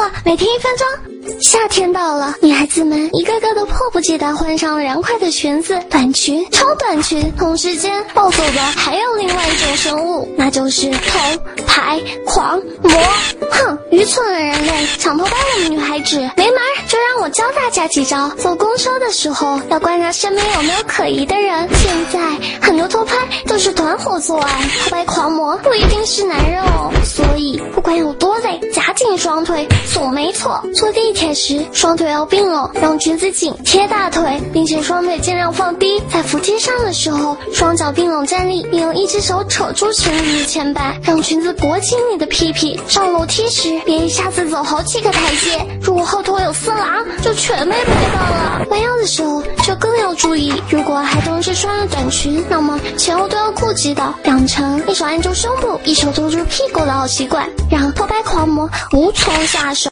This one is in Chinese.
错，每天一分钟。夏天到了，女孩子们一个个都迫不及待换上了凉快的裙子、短裙、超短裙。同时间暴走的还有另外一种生物，那就是偷拍狂魔。哼，愚蠢的人类，抢偷拍我们女孩子没门！就让我教大家几招。坐公车的时候要观察身边有没有可疑的人。现在很多偷拍都是团伙作案，偷拍狂魔不一定是男人哦。所以不管有多，双腿，总没错。坐地铁时，双腿要并拢，让裙子紧贴大腿，并且双腿尽量放低。在扶梯上的时候，双脚并拢站立，并用一只手扯住裙子的前摆，让裙子裹紧你的屁屁。上楼梯时，别一下子走好几个台阶，如果后头有色狼，就全被拍到了。弯腰的时候就更要注意，如果还同时穿着短裙，那么前后都要顾及到，养成一手按住胸部，一手托住屁股的好习惯，让偷拍狂魔无从下手。